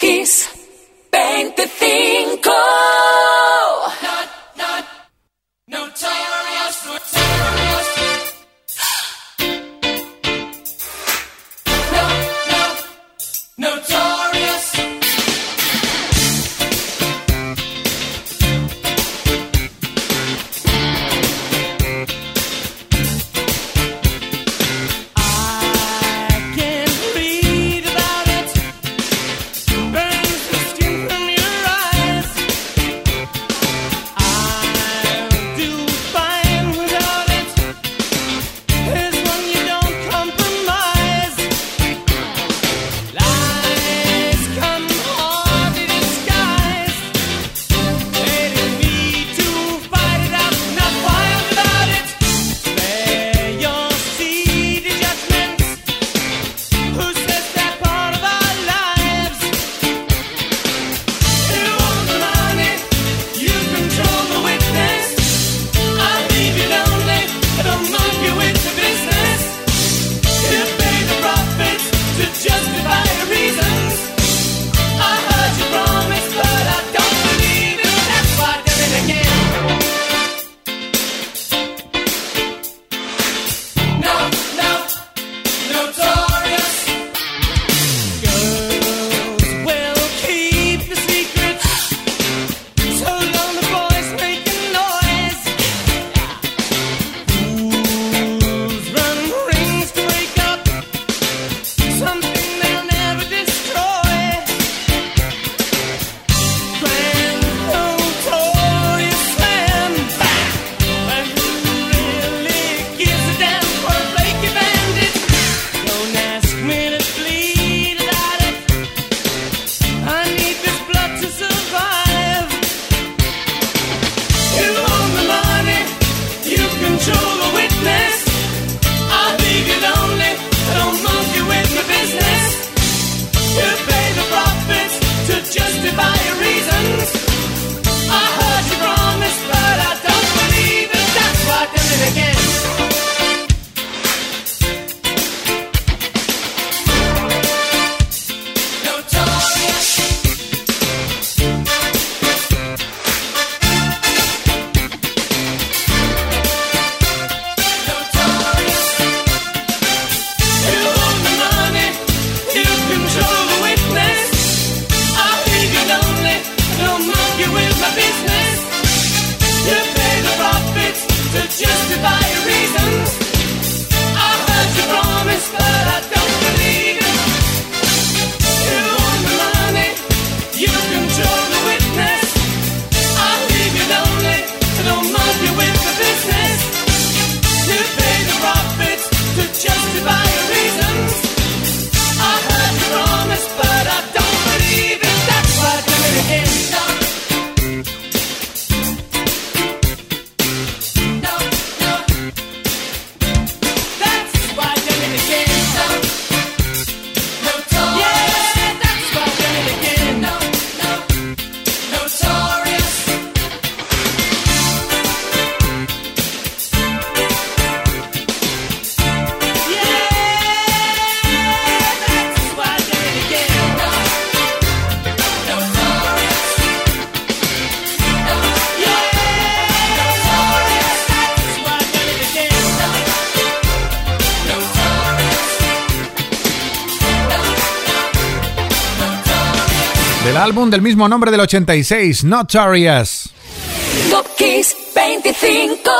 Kiss 25. Del mismo nombre del 86, Notorious. Top Kiss 25.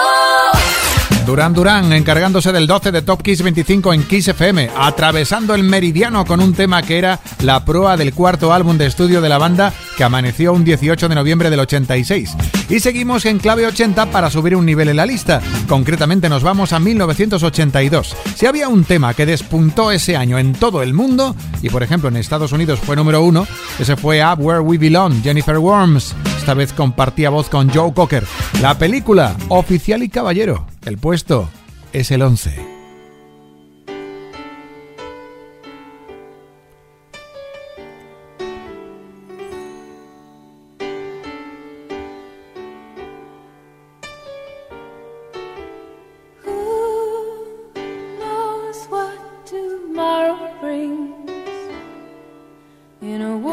Durán Durán encargándose del 12 de Top Kiss 25 en Kiss FM, atravesando el meridiano con un tema que era la proa del cuarto álbum de estudio de la banda que amaneció un 18 de noviembre del 86. Y seguimos en clave 80 para subir un nivel en la lista. Concretamente nos vamos a 1982. Si había un tema que despuntó ese año en todo el mundo, y por ejemplo en Estados Unidos fue número uno, ese fue Up Where We Belong, Jennifer Worms. Esta vez compartía voz con Joe Cocker. La película, Oficial y Caballero. El puesto es el 11. In a world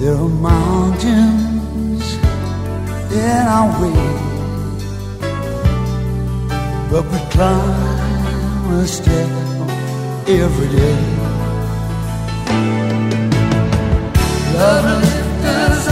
There are mountains in our way, but we climb a step every day. Love lifts us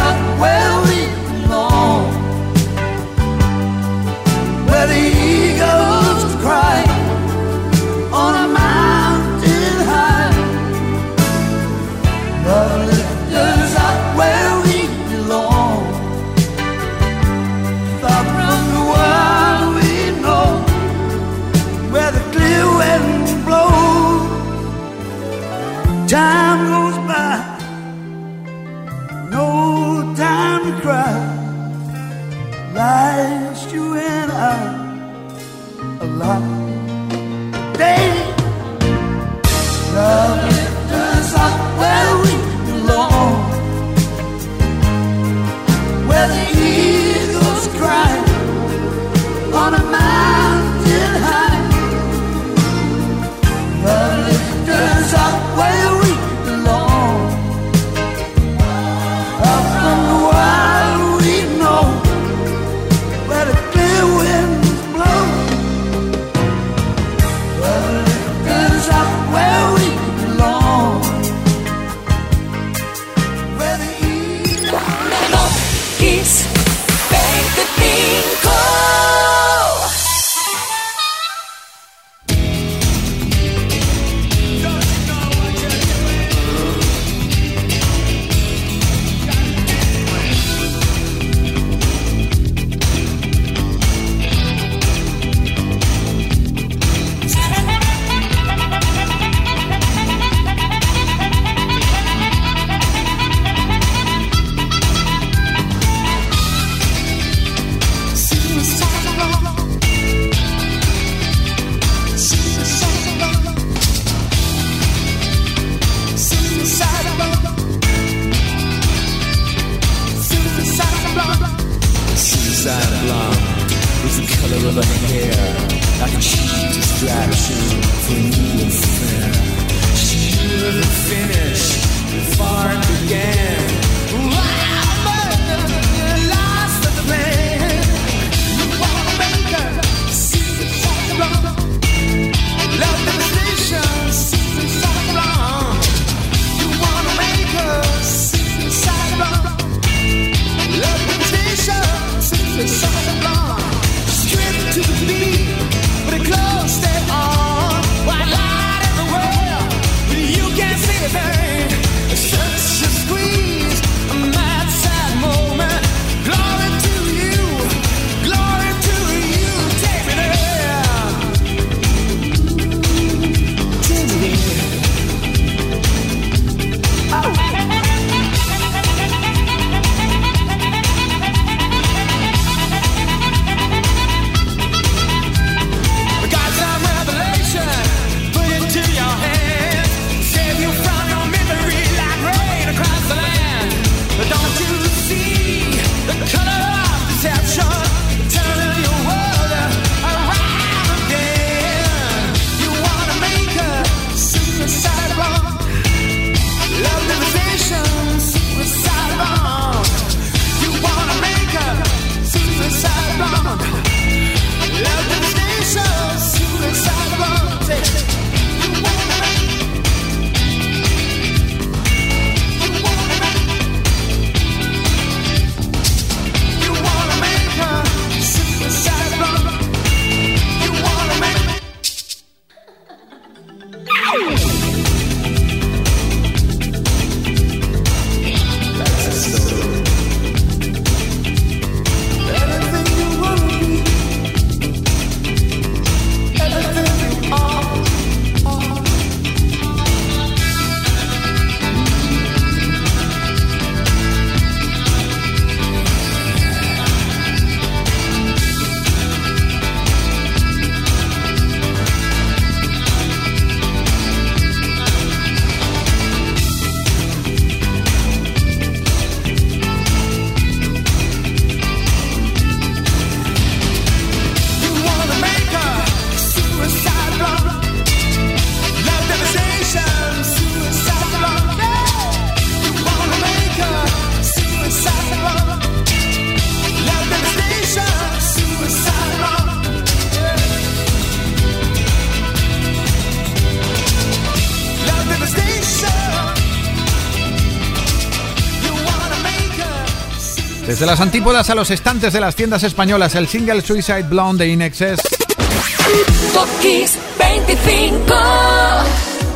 De las antípodas a los estantes de las tiendas españolas, el single Suicide Blonde de Inexes.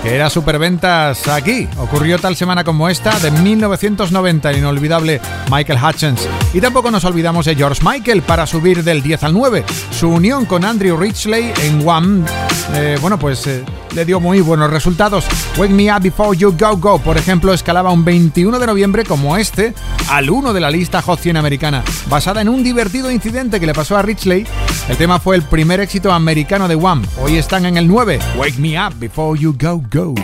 Que era superventas aquí. Ocurrió tal semana como esta, de 1990, el inolvidable Michael Hutchins. Y tampoco nos olvidamos de George Michael para subir del 10 al 9. Su unión con Andrew Ridgely en One, eh, bueno, pues eh, le dio muy buenos resultados. Wake Me Up Before You Go Go, por ejemplo, escalaba un 21 de noviembre como este al 1 de la lista Hot 100 americana, basada en un divertido incidente que le pasó a Ridgely. El tema fue el primer éxito americano de One. Hoy están en el 9. Wake Me Up Before You Go Go.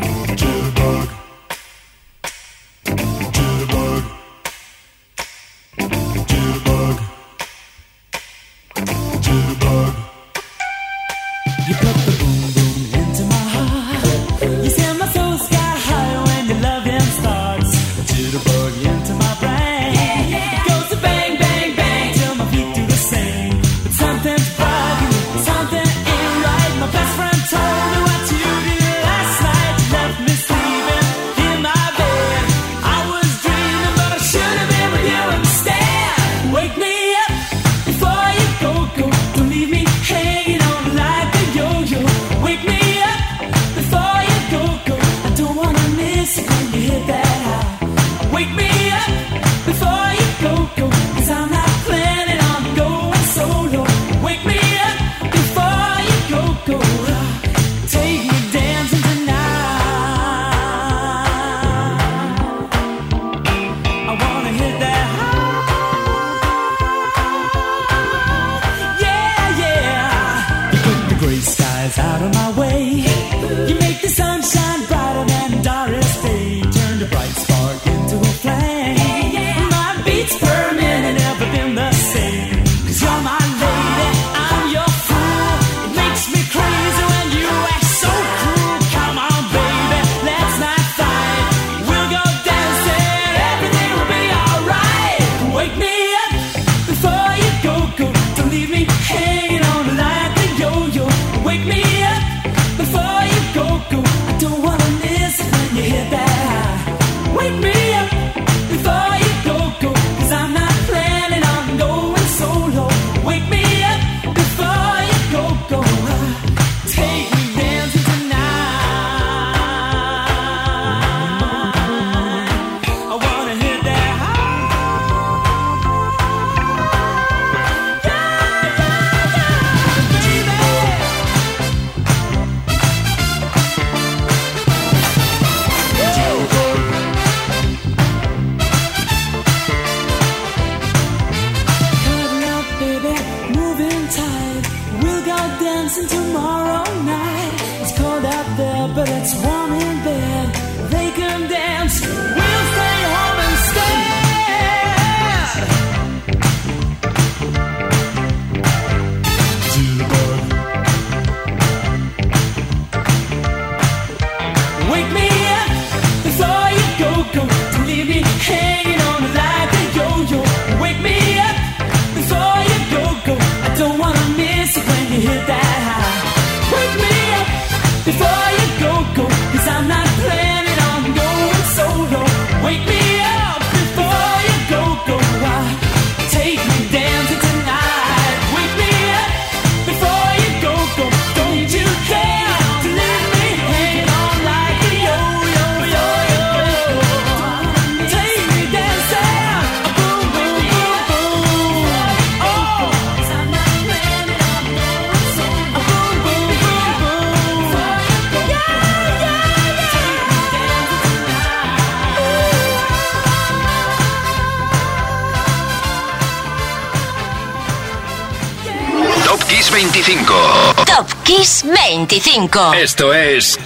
Esto es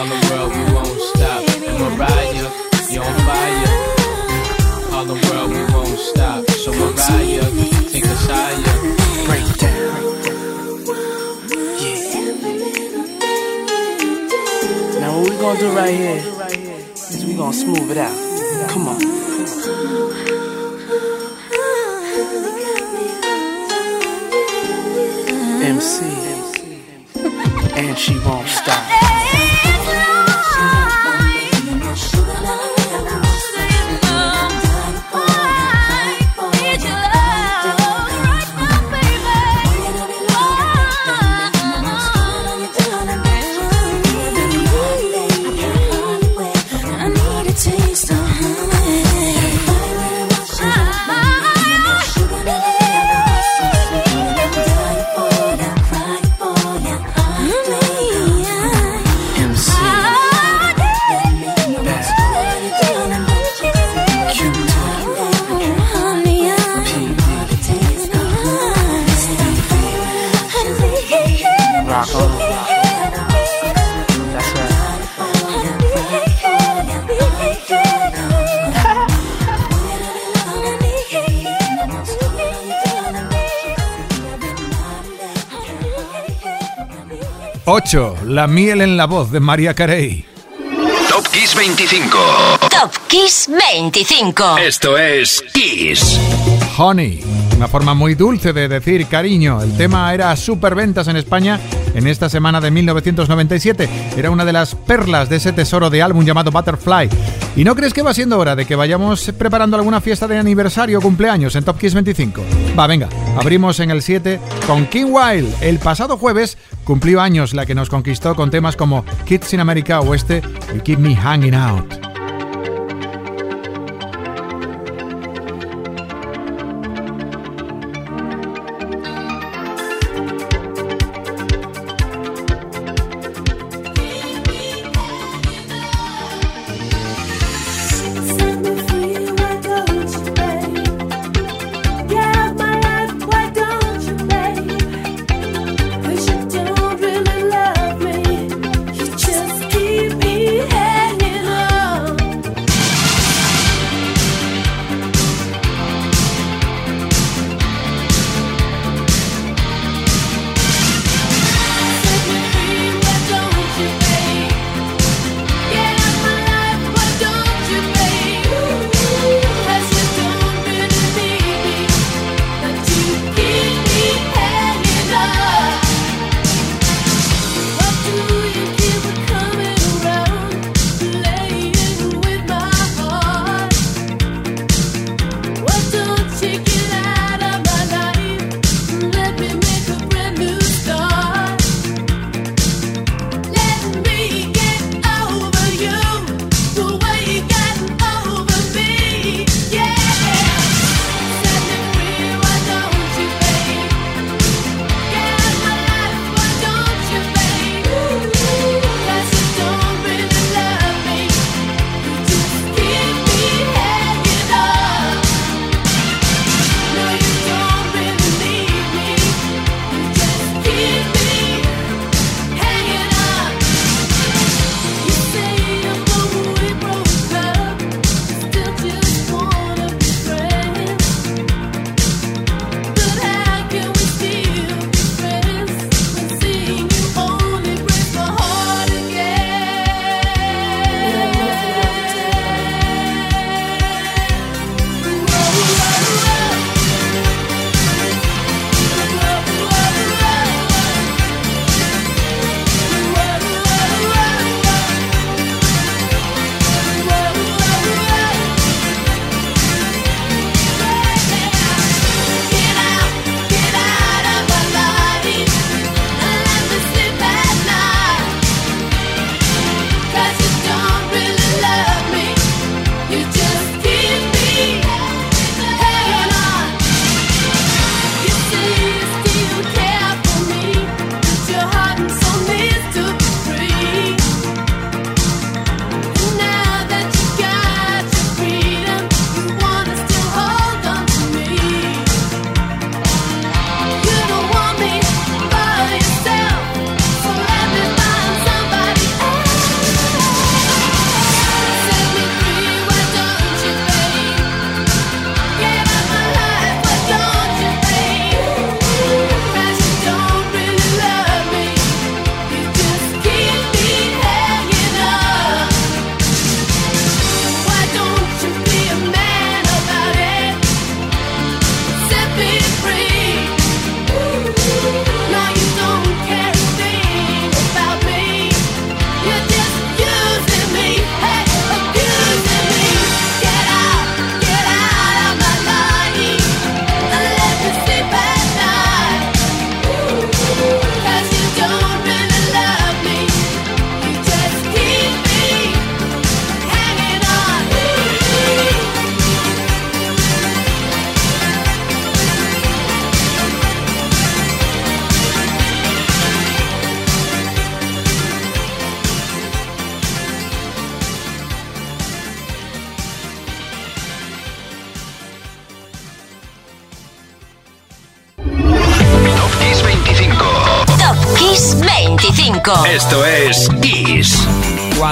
All the world we won't stop. And Mariah, you're on fire. All the world we won't stop. So Mariah, take us higher. Break down. Yeah. Now what we gonna do right here is we gonna smooth it out. La miel en la voz de María Carey. Top Kiss 25. Top Kiss 25. Esto es Kiss. Honey, una forma muy dulce de decir cariño. El tema era superventas en España en esta semana de 1997. Era una de las perlas de ese tesoro de álbum llamado Butterfly. ¿Y no crees que va siendo hora de que vayamos preparando alguna fiesta de aniversario o cumpleaños en Top Kiss 25? Va, venga, abrimos en el 7 con King Wild. El pasado jueves cumplió años la que nos conquistó con temas como Kids in America o este You Keep Me Hanging Out.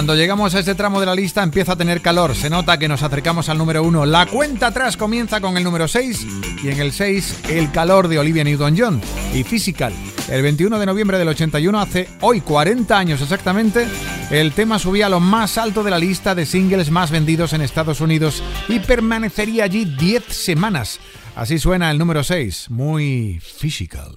Cuando llegamos a este tramo de la lista empieza a tener calor, se nota que nos acercamos al número 1. La cuenta atrás comienza con el número 6 y en el 6 el calor de Olivia Newton-John y Physical. El 21 de noviembre del 81, hace hoy 40 años exactamente, el tema subía a lo más alto de la lista de singles más vendidos en Estados Unidos y permanecería allí 10 semanas. Así suena el número 6, muy Physical.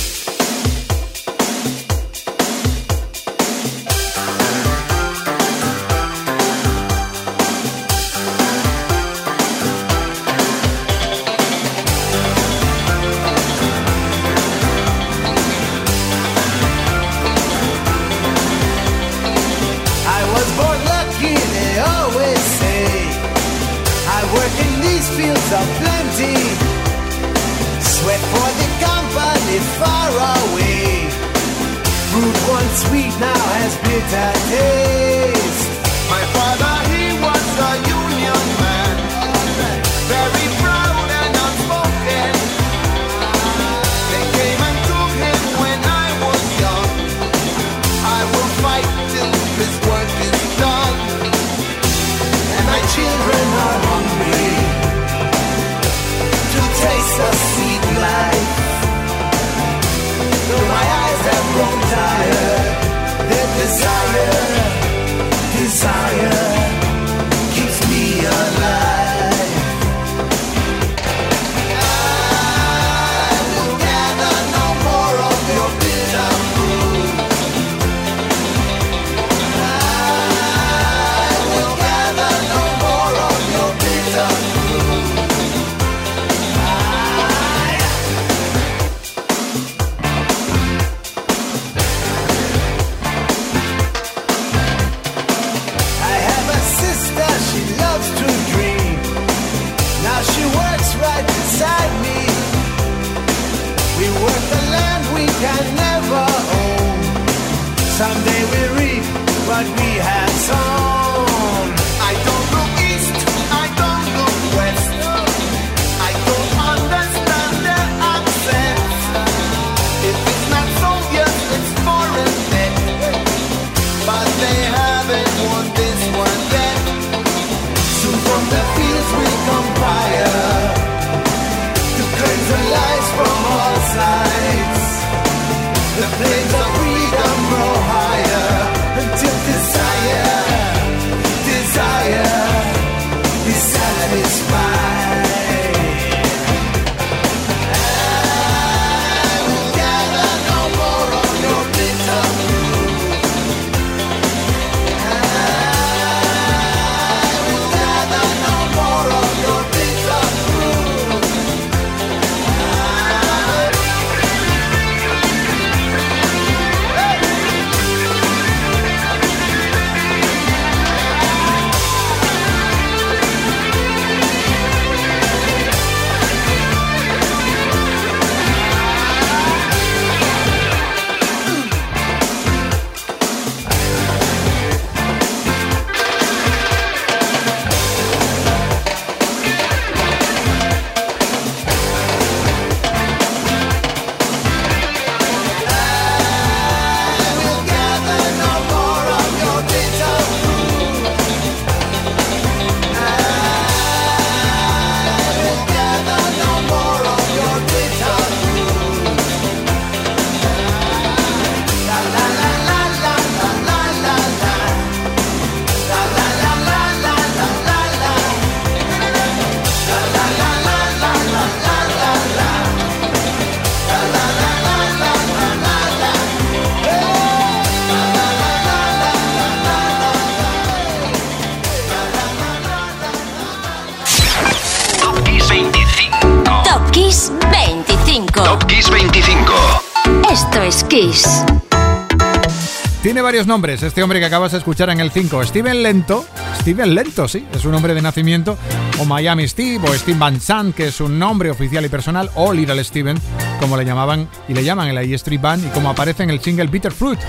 Nombres este hombre que acabas de escuchar en el 5. Steven Lento. Steven Lento, sí, es un nombre de nacimiento. O Miami Steve, o Steve Van Sant, que es un nombre oficial y personal. O Little Steven, como le llamaban y le llaman en la E Street Band. Y como aparece en el single Bitter Fruit.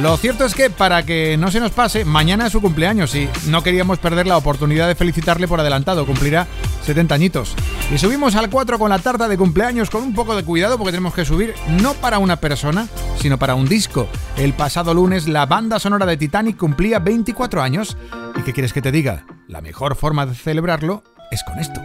Lo cierto es que, para que no se nos pase, mañana es su cumpleaños y no queríamos perder la oportunidad de felicitarle por adelantado. Cumplirá 70 añitos. Y subimos al 4 con la tarta de cumpleaños con un poco de cuidado porque tenemos que subir no para una persona, sino para un disco. El pasado lunes la banda sonora de Titanic cumplía 24 años. ¿Y qué quieres que te diga? La mejor forma de celebrarlo es con esto.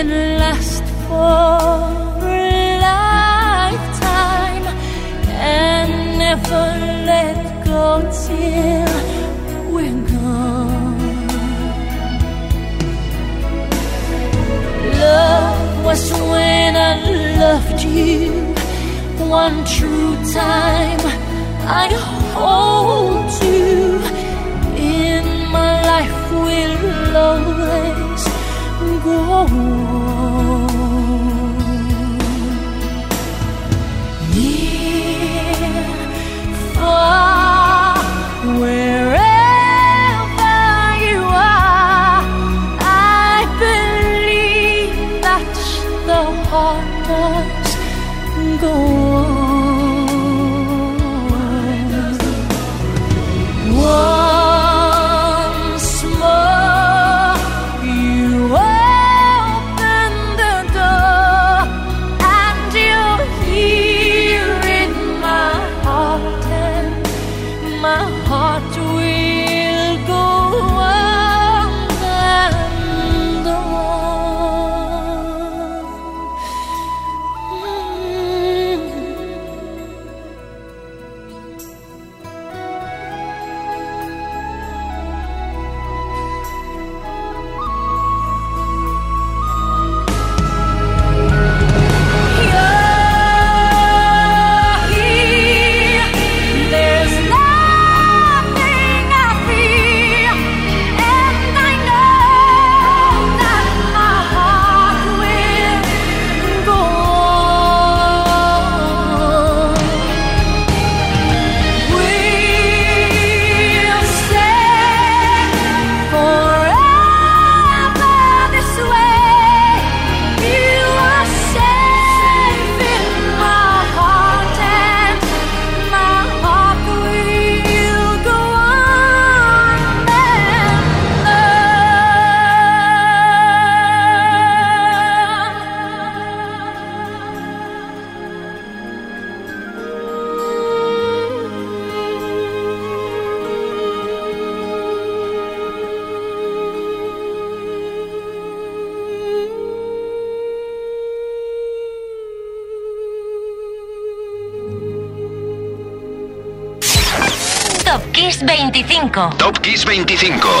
can last for a lifetime and never let go till we're gone. Love was when I loved you one true time. I hold you in my life will always. 过我。25. Top Kiss 25.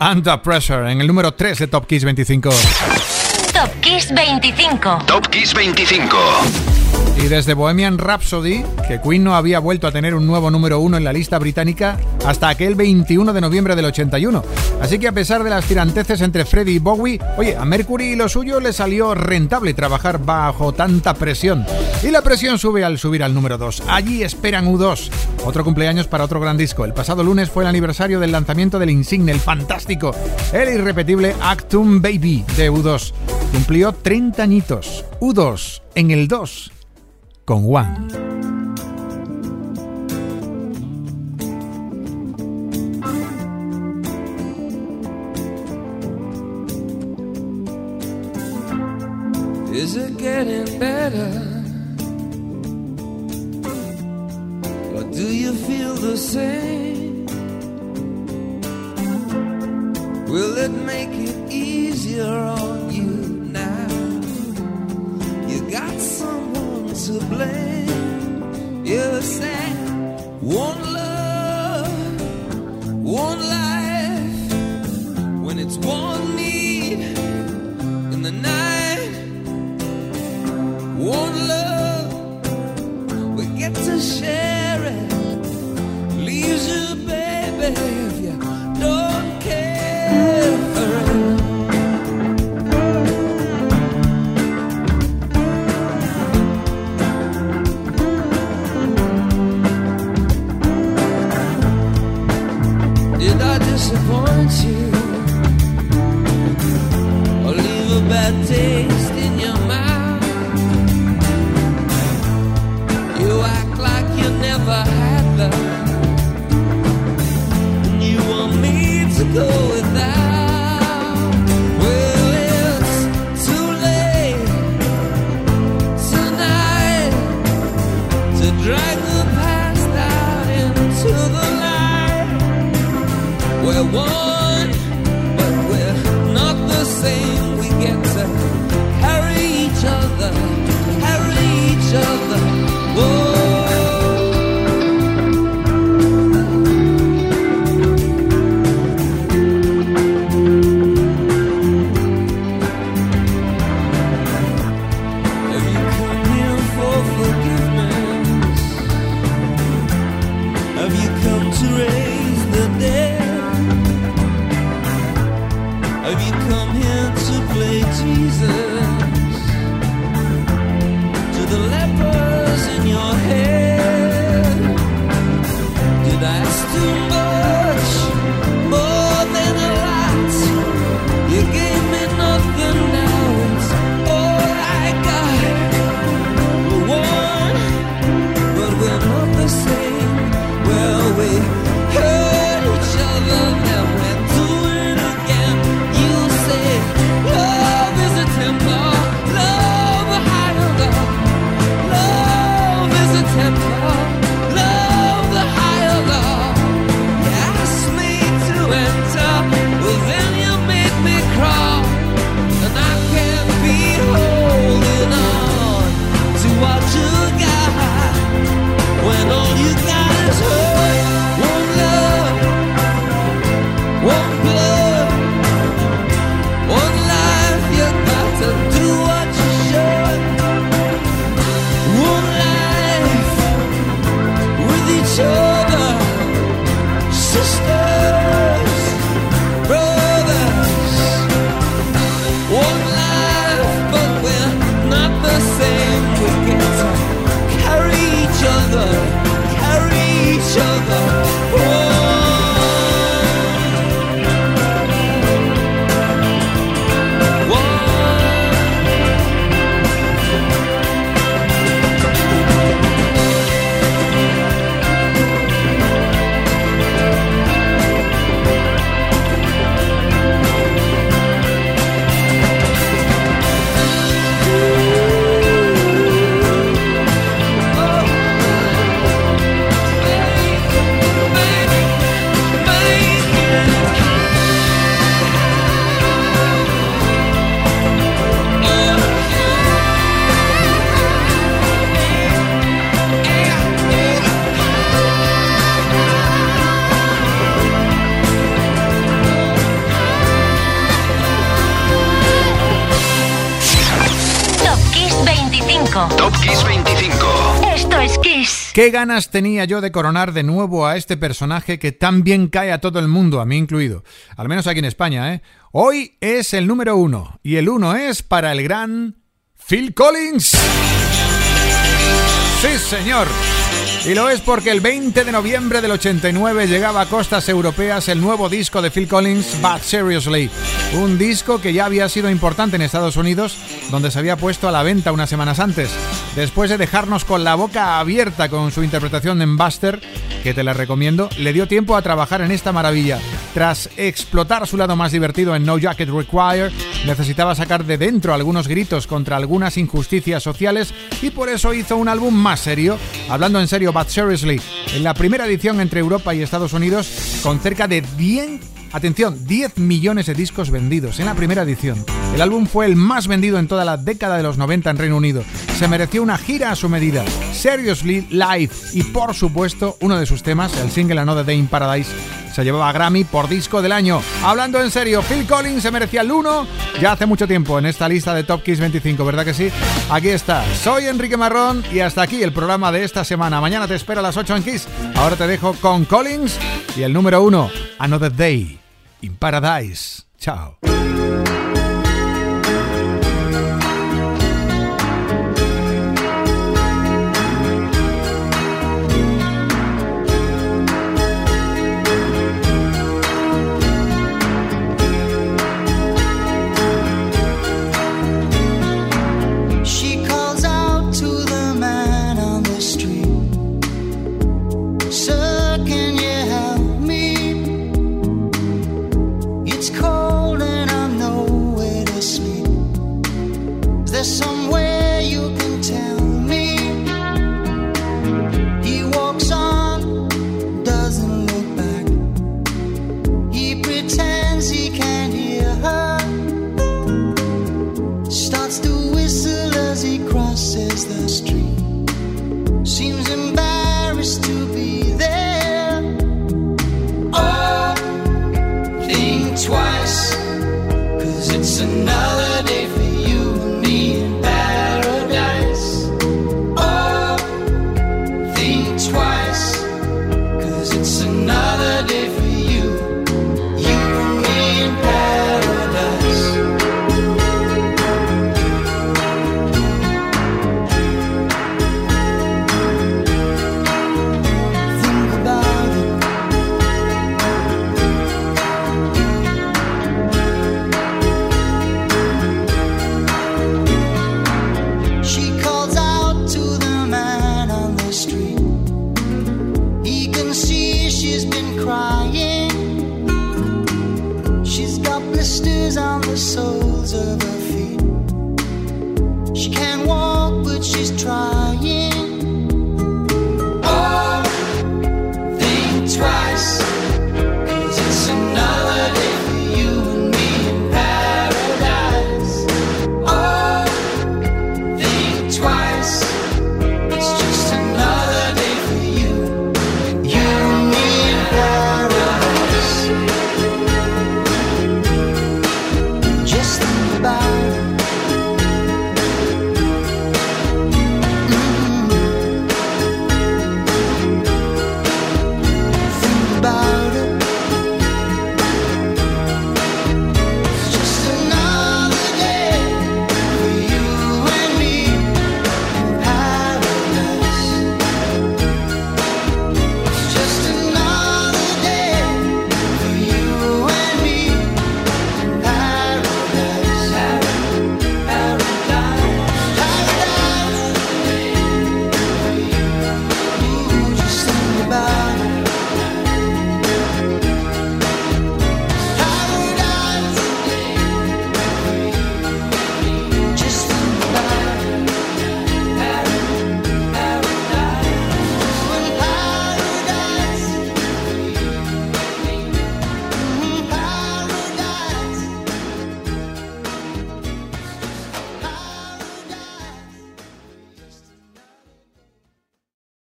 Under Pressure en el número 3 de Top Kiss 25. Top Kiss 25. Top Kiss 25. Y desde Bohemian Rhapsody, que Queen no había vuelto a tener un nuevo número uno en la lista británica hasta aquel 21 de noviembre del 81. Así que a pesar de las tiranteces entre Freddie y Bowie, oye, a Mercury y lo suyo le salió rentable trabajar bajo tanta presión. Y la presión sube al subir al número 2. Allí esperan U2. Otro cumpleaños para otro gran disco. El pasado lunes fue el aniversario del lanzamiento del insigne, el fantástico, el irrepetible Actum Baby de U2. Cumplió 30 añitos. U2 en el 2 con One. Is it getting better? Or do you feel the same? Will it make it easier to blame. You said one love, one life. When it's one ¿Qué ganas tenía yo de coronar de nuevo a este personaje que tan bien cae a todo el mundo, a mí incluido? Al menos aquí en España, ¿eh? Hoy es el número uno y el uno es para el gran Phil Collins. Sí, señor. Y lo es porque el 20 de noviembre del 89 llegaba a costas europeas el nuevo disco de Phil Collins, But Seriously. Un disco que ya había sido importante en Estados Unidos, donde se había puesto a la venta unas semanas antes. Después de dejarnos con la boca abierta con su interpretación en Buster, que te la recomiendo, le dio tiempo a trabajar en esta maravilla. Tras explotar su lado más divertido en No Jacket Required, necesitaba sacar de dentro algunos gritos contra algunas injusticias sociales y por eso hizo un álbum más serio, hablando en serio But Seriously, en la primera edición entre Europa y Estados Unidos, con cerca de 10, atención, 10 millones de discos vendidos en la primera edición. El álbum fue el más vendido en toda la década de los 90 en Reino Unido. Se mereció una gira a su medida, Seriously Live y por supuesto uno de sus temas, el single Another Day in Paradise, se llevaba a Grammy por disco del año. Hablando en serio, Phil Collins se merecía el 1 ya hace mucho tiempo en esta lista de Top Kiss 25, ¿verdad que sí? Aquí está, soy Enrique Marrón y hasta aquí el programa de esta semana. Mañana te espero a las 8 en Kiss. Ahora te dejo con Collins y el número 1, Another Day in Paradise. Chao. Blisters on the soles of her feet. She can't walk, but she's trying.